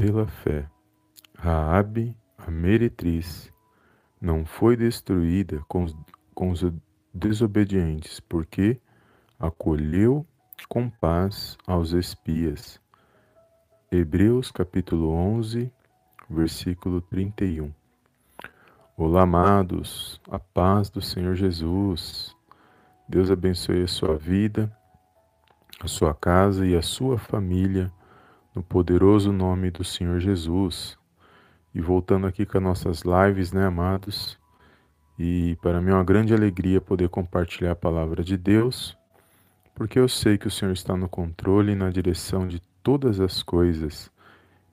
Pela fé, Raabe, a meretriz, não foi destruída com os, com os desobedientes, porque acolheu com paz aos espias. Hebreus capítulo 11, versículo 31. Olá, amados, a paz do Senhor Jesus. Deus abençoe a sua vida, a sua casa e a sua família, no poderoso nome do Senhor Jesus. E voltando aqui com as nossas lives, né, amados? E para mim é uma grande alegria poder compartilhar a palavra de Deus, porque eu sei que o Senhor está no controle e na direção de todas as coisas.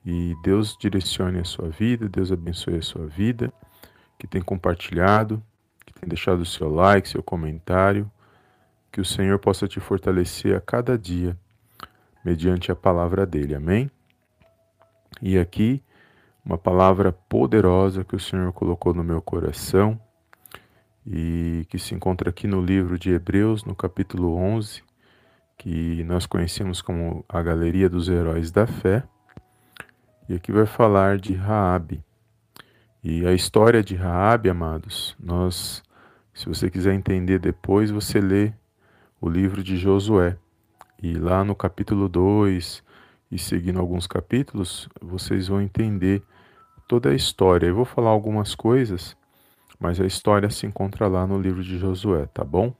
E Deus direcione a sua vida, Deus abençoe a sua vida, que tem compartilhado, que tem deixado o seu like, seu comentário. Que o Senhor possa te fortalecer a cada dia, mediante a palavra dele. Amém? E aqui, uma palavra poderosa que o Senhor colocou no meu coração e que se encontra aqui no livro de Hebreus, no capítulo 11, que nós conhecemos como a Galeria dos Heróis da Fé. E aqui vai falar de Raabe. E a história de Raabe, amados, nós, se você quiser entender depois, você lê o livro de Josué. E lá no capítulo 2 e seguindo alguns capítulos, vocês vão entender toda a história. Eu vou falar algumas coisas, mas a história se encontra lá no livro de Josué, tá bom?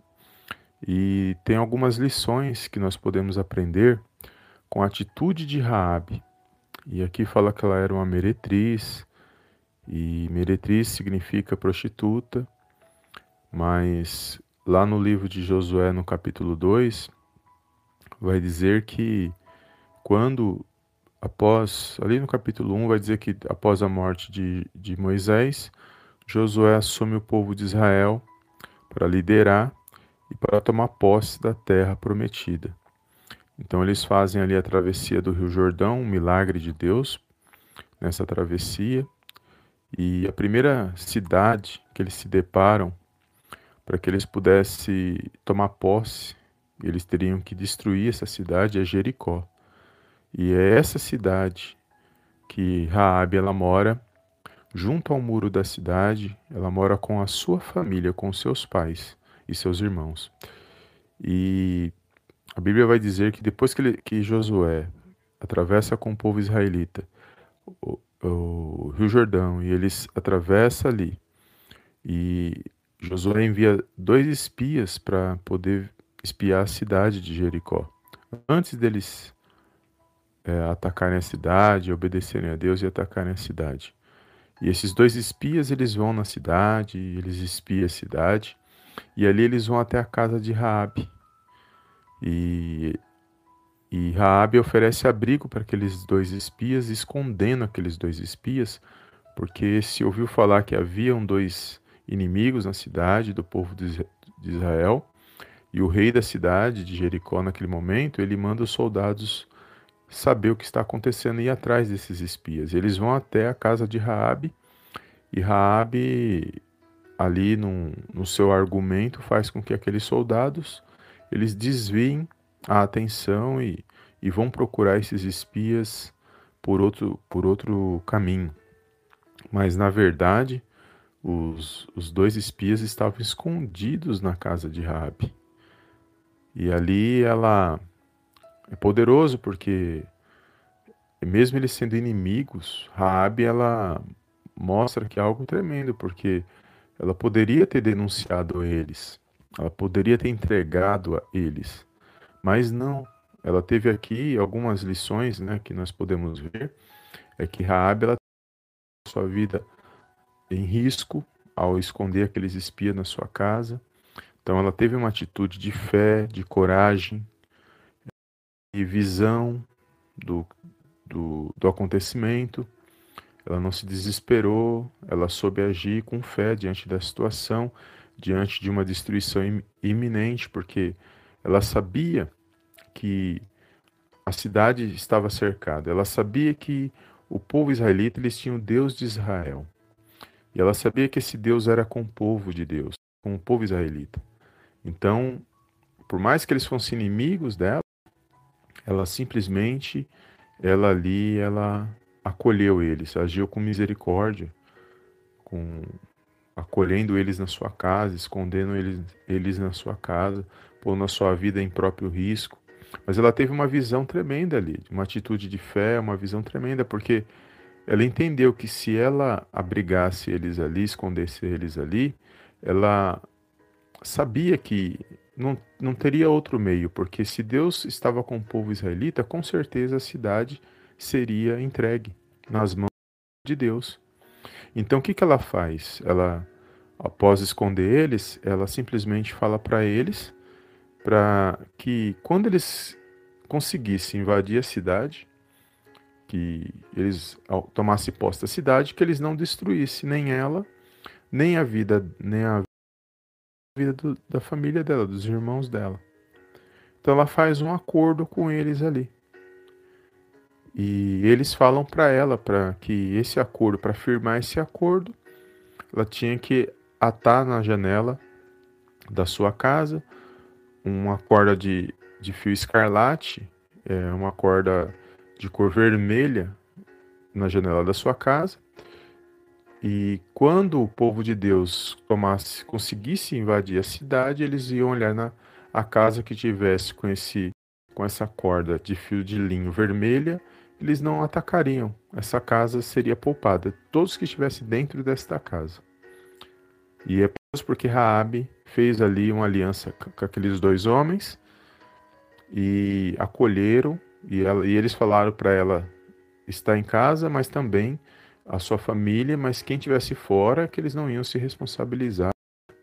E tem algumas lições que nós podemos aprender com a atitude de Raabe. E aqui fala que ela era uma meretriz, e meretriz significa prostituta, mas lá no livro de Josué, no capítulo 2, vai dizer que quando, após, ali no capítulo 1, vai dizer que após a morte de, de Moisés, Josué assume o povo de Israel para liderar e para tomar posse da terra prometida. Então eles fazem ali a travessia do Rio Jordão, um milagre de Deus nessa travessia. E a primeira cidade que eles se deparam para que eles pudessem tomar posse, eles teriam que destruir essa cidade, é Jericó. E é essa cidade que Raabe ela mora junto ao muro da cidade, ela mora com a sua família, com seus pais e seus irmãos. E a Bíblia vai dizer que depois que, ele, que Josué atravessa com o povo israelita o, o Rio Jordão e eles atravessam ali, e Josué envia dois espias para poder espiar a cidade de Jericó. Antes deles é, atacarem a cidade, obedecerem a Deus e atacarem a cidade. E esses dois espias, eles vão na cidade, eles espiam a cidade, e ali eles vão até a casa de Raabe. E, e Raabe oferece abrigo para aqueles dois espias, escondendo aqueles dois espias, porque se ouviu falar que haviam dois inimigos na cidade do povo de Israel, e o rei da cidade de Jericó naquele momento, ele manda os soldados saber o que está acontecendo e ir atrás desses espias. Eles vão até a casa de Raabe e Raabe ali no, no seu argumento faz com que aqueles soldados eles desviem a atenção e, e vão procurar esses espias por outro, por outro caminho. Mas na verdade, os, os dois espias estavam escondidos na casa de Raabe. E ali ela é poderoso porque mesmo eles sendo inimigos, Raabe ela mostra que é algo tremendo, porque ela poderia ter denunciado eles, ela poderia ter entregado a eles, mas não. Ela teve aqui algumas lições, né, que nós podemos ver, é que Raabe ela sua vida em risco ao esconder aqueles espias na sua casa. Então ela teve uma atitude de fé, de coragem e visão do, do, do acontecimento. Ela não se desesperou, ela soube agir com fé diante da situação, diante de uma destruição iminente, porque ela sabia que a cidade estava cercada. Ela sabia que o povo israelita eles tinham o Deus de Israel. E ela sabia que esse Deus era com o povo de Deus, com o povo israelita. Então, por mais que eles fossem inimigos dela, ela simplesmente, ela ali, ela acolheu eles, agiu com misericórdia, com acolhendo eles na sua casa, escondendo eles, eles na sua casa, pondo a sua vida em próprio risco. Mas ela teve uma visão tremenda ali, uma atitude de fé, uma visão tremenda, porque ela entendeu que se ela abrigasse eles ali, escondesse eles ali, ela sabia que não, não teria outro meio, porque se Deus estava com o povo israelita, com certeza a cidade seria entregue nas mãos de Deus. Então o que, que ela faz? Ela, após esconder eles, ela simplesmente fala para eles para que quando eles conseguissem invadir a cidade, que eles tomassem posse da cidade, que eles não destruíssem nem ela, nem a vida, nem a vida do, da família dela, dos irmãos dela. Então ela faz um acordo com eles ali. E eles falam para ela para que esse acordo, para firmar esse acordo, ela tinha que atar na janela da sua casa uma corda de, de fio escarlate, é, uma corda de cor vermelha na janela da sua casa. E quando o povo de Deus tomasse, conseguisse invadir a cidade, eles iam olhar na a casa que tivesse com esse com essa corda de fio de linho vermelha, eles não atacariam. Essa casa seria poupada, todos que estivessem dentro desta casa. E é porque Raabe fez ali uma aliança com aqueles dois homens e acolheram e, ela, e eles falaram para ela estar em casa, mas também a sua família, mas quem tivesse fora, que eles não iam se responsabilizar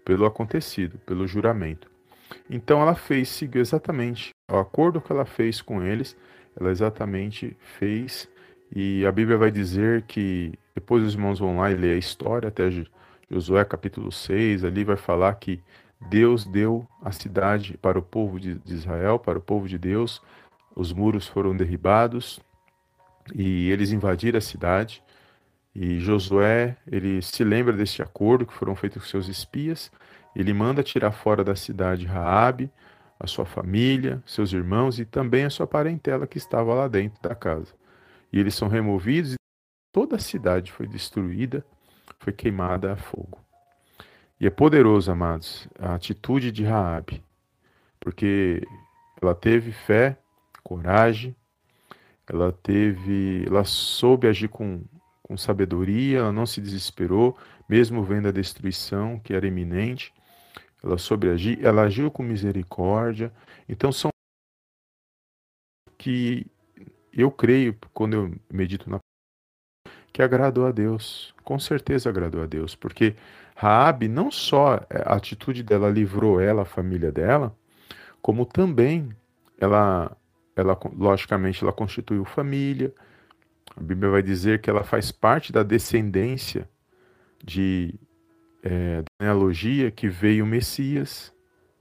pelo acontecido, pelo juramento. Então ela fez, seguiu exatamente o acordo que ela fez com eles, ela exatamente fez, e a Bíblia vai dizer que, depois os irmãos vão lá e ler a história, até Josué capítulo 6, ali vai falar que Deus deu a cidade para o povo de Israel, para o povo de Deus, os muros foram derribados e eles invadiram a cidade. E Josué, ele se lembra deste acordo que foram feitos com seus espias. Ele manda tirar fora da cidade Raabe, a sua família, seus irmãos e também a sua parentela que estava lá dentro da casa. E eles são removidos e toda a cidade foi destruída, foi queimada a fogo. E é poderoso, amados, a atitude de Raabe, porque ela teve fé coragem, ela teve, ela soube agir com, com sabedoria, ela não se desesperou, mesmo vendo a destruição que era iminente. Ela soube agir, ela agiu com misericórdia. Então são que eu creio quando eu medito na que agradou a Deus, com certeza agradou a Deus, porque Raabe não só a atitude dela livrou ela, a família dela, como também ela ela logicamente ela constituiu família. A Bíblia vai dizer que ela faz parte da descendência de é, da genealogia que veio o Messias,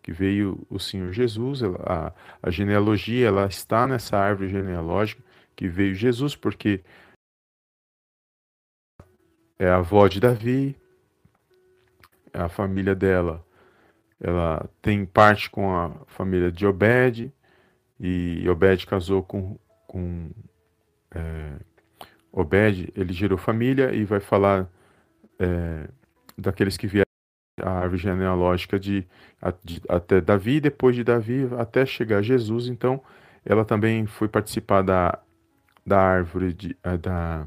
que veio o Senhor Jesus. Ela, a, a genealogia ela está nessa árvore genealógica que veio Jesus, porque é a avó de Davi, a família dela, ela tem parte com a família de Obed, e Obed casou com, com é, Obed, ele gerou família e vai falar é, daqueles que vieram a árvore genealógica de, de, até Davi, depois de Davi até chegar a Jesus. Então, ela também foi participar da, da árvore de, da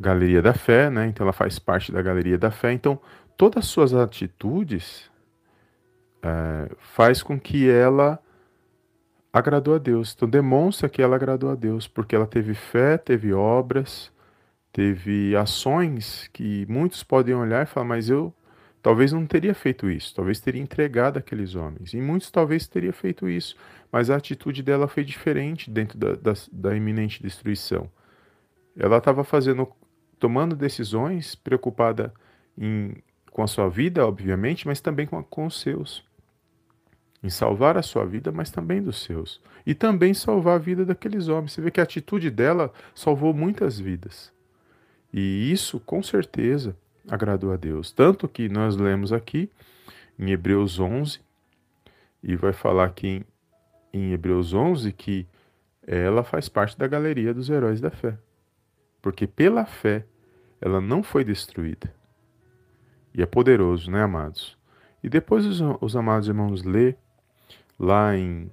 Galeria da Fé, né? Então, ela faz parte da Galeria da Fé. Então, todas as suas atitudes é, faz com que ela agradou a Deus. Então demonstra que ela agradou a Deus, porque ela teve fé, teve obras, teve ações que muitos podem olhar e falar, mas eu talvez não teria feito isso, talvez teria entregado aqueles homens. E muitos talvez teria feito isso, mas a atitude dela foi diferente dentro da, da, da iminente destruição. Ela estava fazendo, tomando decisões, preocupada em, com a sua vida, obviamente, mas também com, com os seus em salvar a sua vida, mas também dos seus. E também salvar a vida daqueles homens. Você vê que a atitude dela salvou muitas vidas. E isso, com certeza, agradou a Deus. Tanto que nós lemos aqui em Hebreus 11, e vai falar aqui em, em Hebreus 11 que ela faz parte da galeria dos heróis da fé. porque pela fé ela não foi destruída. E é poderoso, né, amados? E depois os, os amados irmãos lê lá em,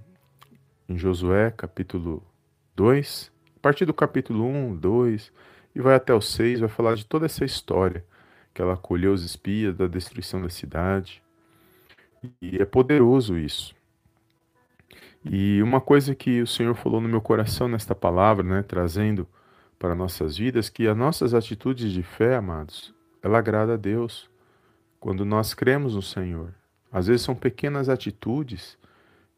em Josué, capítulo 2, a partir do capítulo 1, 2, e vai até o 6, vai falar de toda essa história, que ela acolheu os espias, da destruição da cidade. E é poderoso isso. E uma coisa que o Senhor falou no meu coração nesta palavra, né, trazendo para nossas vidas, que as nossas atitudes de fé, amados, ela agrada a Deus. Quando nós cremos no Senhor, às vezes são pequenas atitudes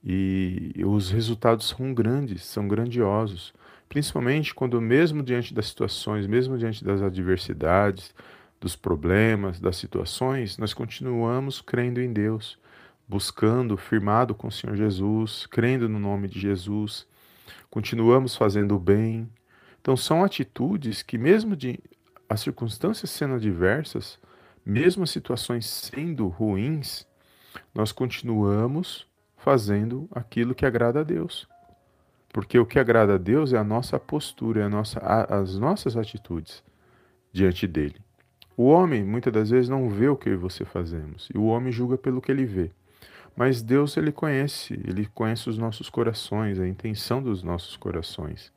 e os resultados são grandes, são grandiosos. Principalmente quando, mesmo diante das situações, mesmo diante das adversidades, dos problemas, das situações, nós continuamos crendo em Deus, buscando, firmado com o Senhor Jesus, crendo no nome de Jesus, continuamos fazendo o bem. Então, são atitudes que, mesmo de as circunstâncias sendo adversas, mesmo as situações sendo ruins, nós continuamos fazendo aquilo que agrada a Deus. Porque o que agrada a Deus é a nossa postura, é a nossa, a, as nossas atitudes diante dele. O homem muitas das vezes não vê o que você fazemos, e o homem julga pelo que ele vê. Mas Deus ele conhece, ele conhece os nossos corações, a intenção dos nossos corações.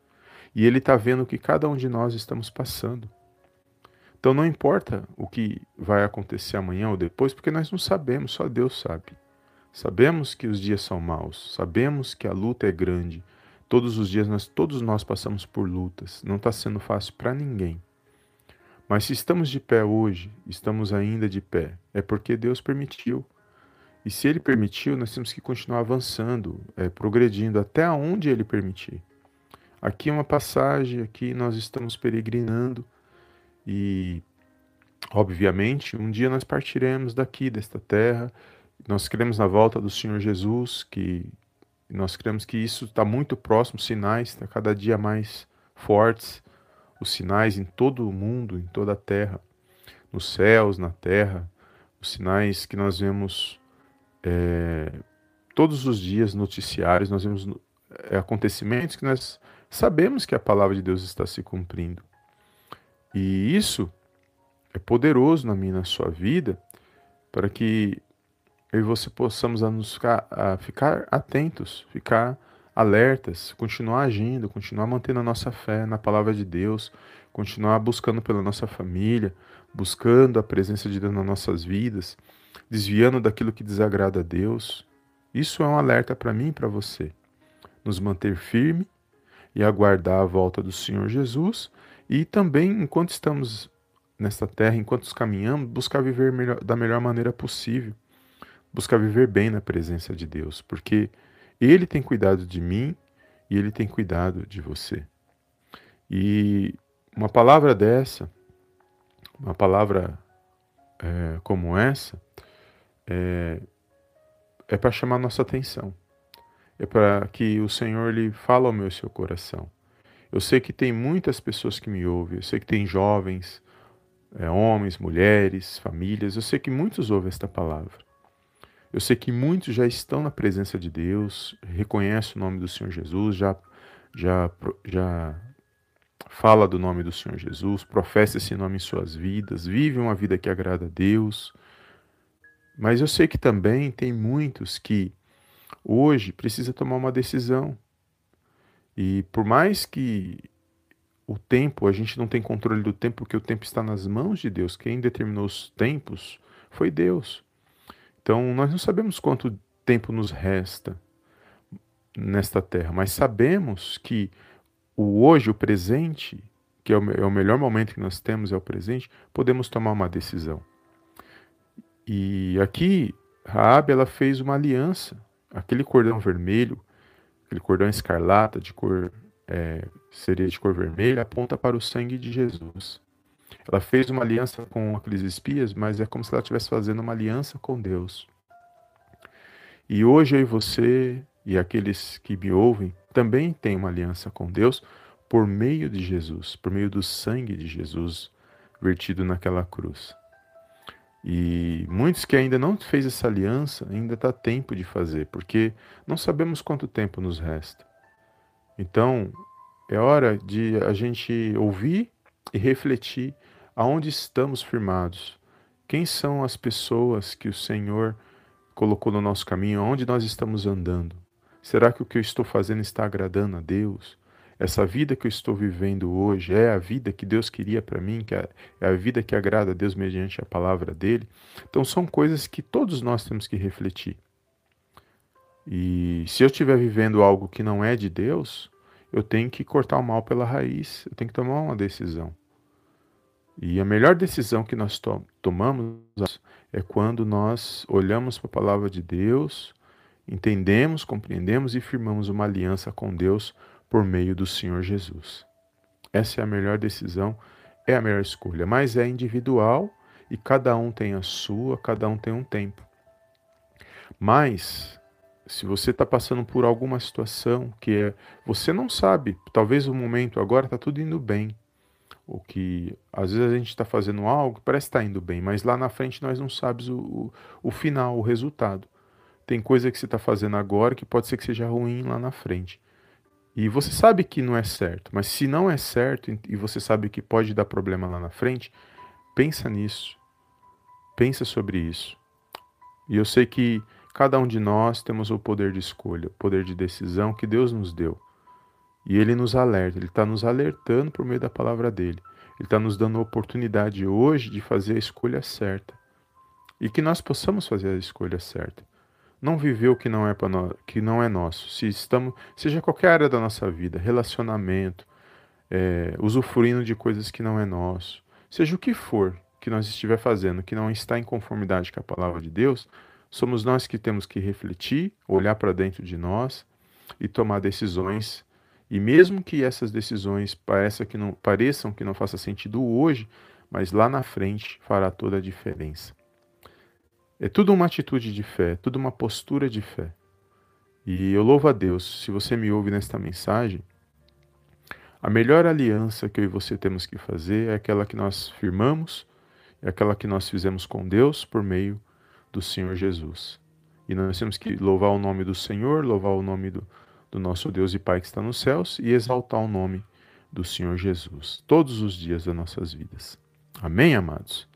E ele está vendo o que cada um de nós estamos passando. Então não importa o que vai acontecer amanhã ou depois, porque nós não sabemos, só Deus sabe. Sabemos que os dias são maus, sabemos que a luta é grande. Todos os dias nós todos nós passamos por lutas. Não está sendo fácil para ninguém. Mas se estamos de pé hoje, estamos ainda de pé, é porque Deus permitiu. E se Ele permitiu, nós temos que continuar avançando, é, progredindo até onde Ele permitir. Aqui é uma passagem, aqui nós estamos peregrinando e, obviamente, um dia nós partiremos daqui, desta terra. Nós cremos na volta do Senhor Jesus, que nós cremos que isso está muito próximo, sinais está cada dia mais fortes os sinais em todo o mundo, em toda a terra, nos céus, na terra, os sinais que nós vemos é, todos os dias noticiários, nós vemos é, acontecimentos que nós sabemos que a palavra de Deus está se cumprindo. E isso é poderoso na minha na sua vida para que eu e você possamos a nos ficar, a ficar atentos, ficar alertas, continuar agindo, continuar mantendo a nossa fé na palavra de Deus, continuar buscando pela nossa família, buscando a presença de Deus nas nossas vidas, desviando daquilo que desagrada a Deus. Isso é um alerta para mim e para você. Nos manter firme e aguardar a volta do Senhor Jesus e também, enquanto estamos nesta terra, enquanto caminhamos, buscar viver melhor, da melhor maneira possível, buscar viver bem na presença de Deus, porque ele tem cuidado de mim e ele tem cuidado de você. E uma palavra dessa, uma palavra é, como essa, é, é para chamar nossa atenção. É para que o Senhor lhe fale ao meu seu coração. Eu sei que tem muitas pessoas que me ouvem, eu sei que tem jovens, é, homens, mulheres, famílias, eu sei que muitos ouvem esta palavra. Eu sei que muitos já estão na presença de Deus, reconhecem o nome do Senhor Jesus, já, já, já fala do nome do Senhor Jesus, professa esse nome em suas vidas, vive uma vida que agrada a Deus. Mas eu sei que também tem muitos que hoje precisa tomar uma decisão. E por mais que o tempo, a gente não tem controle do tempo, porque o tempo está nas mãos de Deus. Quem determinou os tempos foi Deus. Então, nós não sabemos quanto tempo nos resta nesta terra, mas sabemos que o hoje, o presente, que é o, é o melhor momento que nós temos, é o presente, podemos tomar uma decisão. E aqui, Raab, ela fez uma aliança, aquele cordão vermelho, aquele cordão escarlata de cor é, seria de cor vermelha, aponta para o sangue de Jesus. Ela fez uma aliança com aqueles espias, mas é como se ela estivesse fazendo uma aliança com Deus. E hoje eu e você e aqueles que me ouvem também têm uma aliança com Deus por meio de Jesus, por meio do sangue de Jesus vertido naquela cruz. E muitos que ainda não fez essa aliança, ainda está tempo de fazer, porque não sabemos quanto tempo nos resta. Então, é hora de a gente ouvir e refletir aonde estamos firmados. Quem são as pessoas que o Senhor colocou no nosso caminho? Onde nós estamos andando? Será que o que eu estou fazendo está agradando a Deus? Essa vida que eu estou vivendo hoje é a vida que Deus queria para mim, que é, é a vida que agrada a Deus mediante a palavra dele? Então são coisas que todos nós temos que refletir. E se eu estiver vivendo algo que não é de Deus, eu tenho que cortar o mal pela raiz, eu tenho que tomar uma decisão. E a melhor decisão que nós to tomamos é quando nós olhamos para a palavra de Deus, entendemos, compreendemos e firmamos uma aliança com Deus por meio do Senhor Jesus. Essa é a melhor decisão, é a melhor escolha, mas é individual e cada um tem a sua, cada um tem um tempo. Mas se você está passando por alguma situação que é, você não sabe, talvez o momento agora está tudo indo bem, ou que às vezes a gente está fazendo algo parece estar tá indo bem, mas lá na frente nós não sabemos o, o, o final, o resultado. Tem coisa que você está fazendo agora que pode ser que seja ruim lá na frente. E você sabe que não é certo, mas se não é certo e você sabe que pode dar problema lá na frente, pensa nisso. Pensa sobre isso. E eu sei que cada um de nós temos o poder de escolha, o poder de decisão que Deus nos deu. E Ele nos alerta, Ele está nos alertando por meio da palavra dele. Ele está nos dando a oportunidade hoje de fazer a escolha certa. E que nós possamos fazer a escolha certa não viver o que não é nós, que não é nosso. Se estamos, seja qualquer área da nossa vida, relacionamento, é, usufruindo de coisas que não é nosso, seja o que for que nós estiver fazendo, que não está em conformidade com a palavra de Deus, somos nós que temos que refletir, olhar para dentro de nós e tomar decisões. E mesmo que essas decisões pareçam que não pareçam que não faça sentido hoje, mas lá na frente fará toda a diferença. É tudo uma atitude de fé, tudo uma postura de fé. E eu louvo a Deus, se você me ouve nesta mensagem, a melhor aliança que eu e você temos que fazer é aquela que nós firmamos, é aquela que nós fizemos com Deus por meio do Senhor Jesus. E nós temos que louvar o nome do Senhor, louvar o nome do, do nosso Deus e Pai que está nos céus e exaltar o nome do Senhor Jesus todos os dias das nossas vidas. Amém, amados?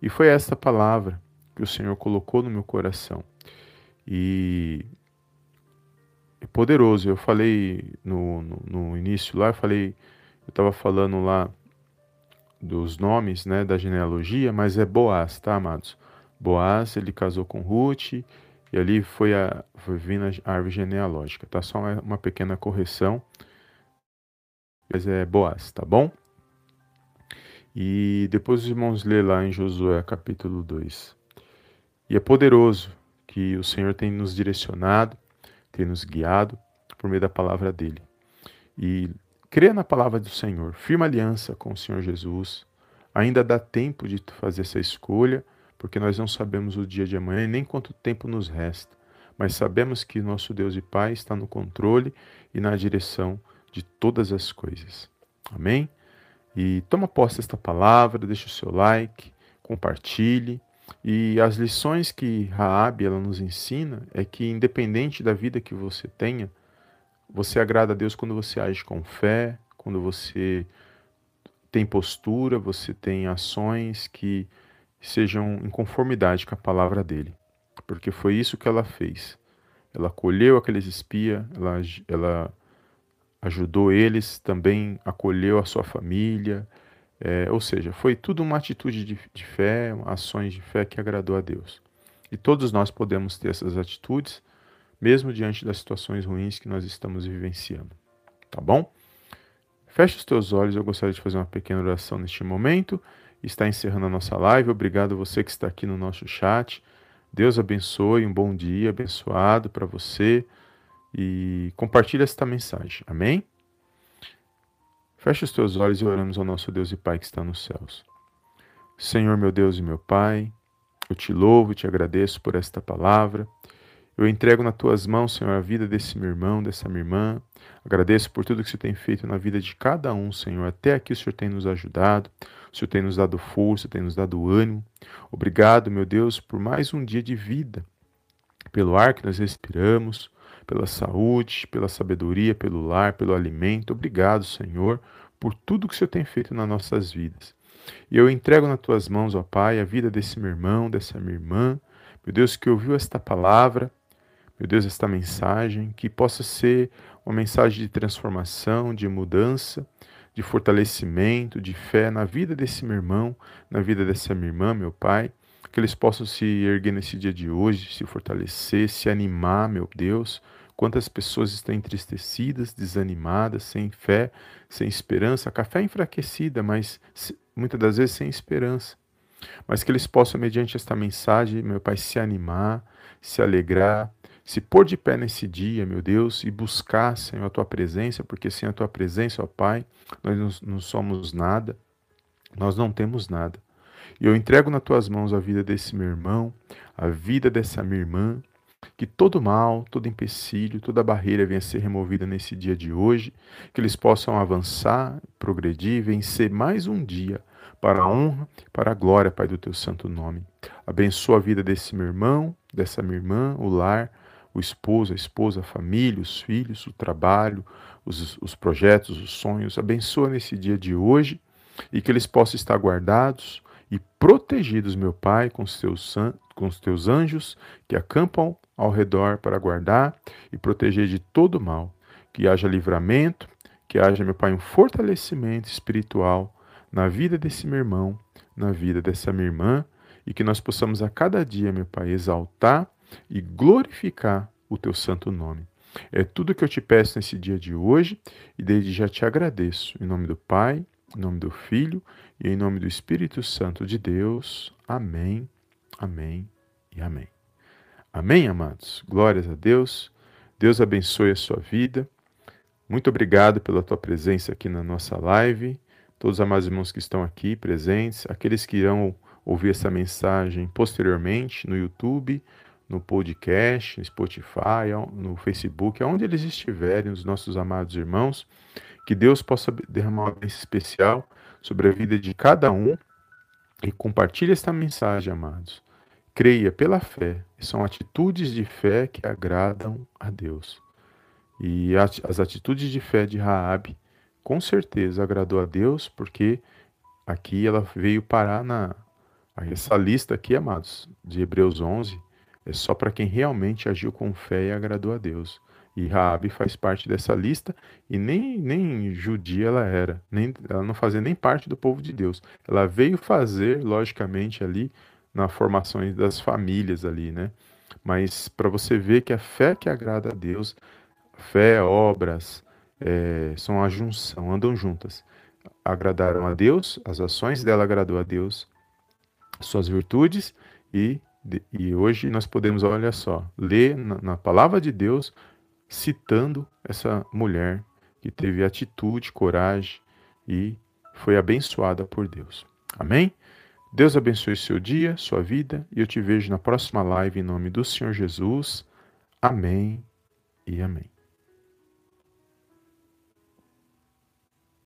E foi esta palavra que o Senhor colocou no meu coração. E é poderoso. Eu falei no, no, no início lá, eu falei, eu estava falando lá dos nomes, né, da genealogia, mas é Boaz, tá, amados? Boaz, ele casou com Ruth e ali foi a foi vindo a árvore genealógica, tá? Só uma, uma pequena correção, mas é Boaz, tá bom? E depois os irmãos lê lá em Josué capítulo 2. E é poderoso que o Senhor tem nos direcionado, tem nos guiado por meio da palavra dele. E crê na palavra do Senhor, firma aliança com o Senhor Jesus. Ainda dá tempo de fazer essa escolha, porque nós não sabemos o dia de amanhã e nem quanto tempo nos resta. Mas sabemos que nosso Deus e Pai está no controle e na direção de todas as coisas. Amém? E toma posse desta palavra, deixe o seu like, compartilhe e as lições que Raab ela nos ensina é que independente da vida que você tenha, você agrada a Deus quando você age com fé, quando você tem postura, você tem ações que sejam em conformidade com a palavra dele. Porque foi isso que ela fez. Ela acolheu aqueles espias, ela, ela ajudou eles, também acolheu a sua família, é, ou seja, foi tudo uma atitude de, de fé, ações de fé que agradou a Deus. E todos nós podemos ter essas atitudes, mesmo diante das situações ruins que nós estamos vivenciando. Tá bom? Feche os teus olhos, eu gostaria de fazer uma pequena oração neste momento. Está encerrando a nossa live. Obrigado a você que está aqui no nosso chat. Deus abençoe, um bom dia abençoado para você e compartilhe esta mensagem. Amém? Feche os teus olhos e oramos ao nosso Deus e Pai que está nos céus. Senhor, meu Deus e meu Pai, eu te louvo e te agradeço por esta palavra. Eu entrego nas tuas mãos, Senhor, a vida desse meu irmão, dessa minha irmã. Agradeço por tudo que Senhor tem feito na vida de cada um, Senhor. Até aqui o Senhor tem nos ajudado, o Senhor tem nos dado força, tem nos dado ânimo. Obrigado, meu Deus, por mais um dia de vida, pelo ar que nós respiramos, pela saúde, pela sabedoria, pelo lar, pelo alimento. Obrigado, Senhor, por tudo que o Senhor tem feito nas nossas vidas. E eu entrego nas tuas mãos, ó Pai, a vida desse meu irmão, dessa minha irmã, meu Deus, que ouviu esta palavra, meu Deus, esta mensagem, que possa ser uma mensagem de transformação, de mudança, de fortalecimento, de fé na vida desse meu irmão, na vida dessa minha irmã, meu Pai, que eles possam se erguer nesse dia de hoje, se fortalecer, se animar, meu Deus. Quantas pessoas estão entristecidas, desanimadas, sem fé, sem esperança, com a fé enfraquecida, mas muitas das vezes sem esperança. Mas que eles possam, mediante esta mensagem, meu Pai, se animar, se alegrar, se pôr de pé nesse dia, meu Deus, e buscar, Senhor, a tua presença, porque sem a tua presença, ó Pai, nós não somos nada, nós não temos nada. E eu entrego nas tuas mãos a vida desse meu irmão, a vida dessa minha irmã, que todo mal, todo empecilho, toda barreira venha ser removida nesse dia de hoje, que eles possam avançar, progredir, vencer mais um dia para a honra, para a glória, Pai, do teu santo nome. Abençoa a vida desse meu irmão, dessa minha irmã, o lar, o esposo, a esposa, a família, os filhos, o trabalho, os, os projetos, os sonhos. Abençoa nesse dia de hoje e que eles possam estar guardados e protegidos, meu Pai, com os teus, com os teus anjos que acampam ao redor para guardar e proteger de todo mal. Que haja livramento, que haja, meu Pai, um fortalecimento espiritual na vida desse meu irmão, na vida dessa minha irmã, e que nós possamos a cada dia, meu Pai, exaltar e glorificar o teu santo nome. É tudo que eu te peço nesse dia de hoje e desde já te agradeço. Em nome do Pai, em nome do Filho e em nome do Espírito Santo de Deus. Amém, amém e amém. Amém, amados? Glórias a Deus. Deus abençoe a sua vida. Muito obrigado pela tua presença aqui na nossa live. Todos os amados irmãos que estão aqui presentes, aqueles que irão ouvir essa mensagem posteriormente no YouTube no podcast, no Spotify, no Facebook, aonde eles estiverem, os nossos amados irmãos, que Deus possa derramar uma bênção especial sobre a vida de cada um e compartilhe esta mensagem, amados. Creia pela fé, são atitudes de fé que agradam a Deus. E as atitudes de fé de Raabe, com certeza agradou a Deus, porque aqui ela veio parar na essa lista aqui, amados, de Hebreus 11, é só para quem realmente agiu com fé e agradou a Deus. E Raabe faz parte dessa lista e nem, nem judia ela era, nem, ela não fazia nem parte do povo de Deus. Ela veio fazer, logicamente, ali na formação das famílias ali, né? Mas para você ver que a fé que agrada a Deus, fé, obras, é, são a junção, andam juntas. Agradaram a Deus, as ações dela agradou a Deus, suas virtudes e e hoje nós podemos, olha só, ler na, na palavra de Deus citando essa mulher que teve atitude, coragem e foi abençoada por Deus. Amém? Deus abençoe seu dia, sua vida e eu te vejo na próxima live em nome do Senhor Jesus. Amém e amém.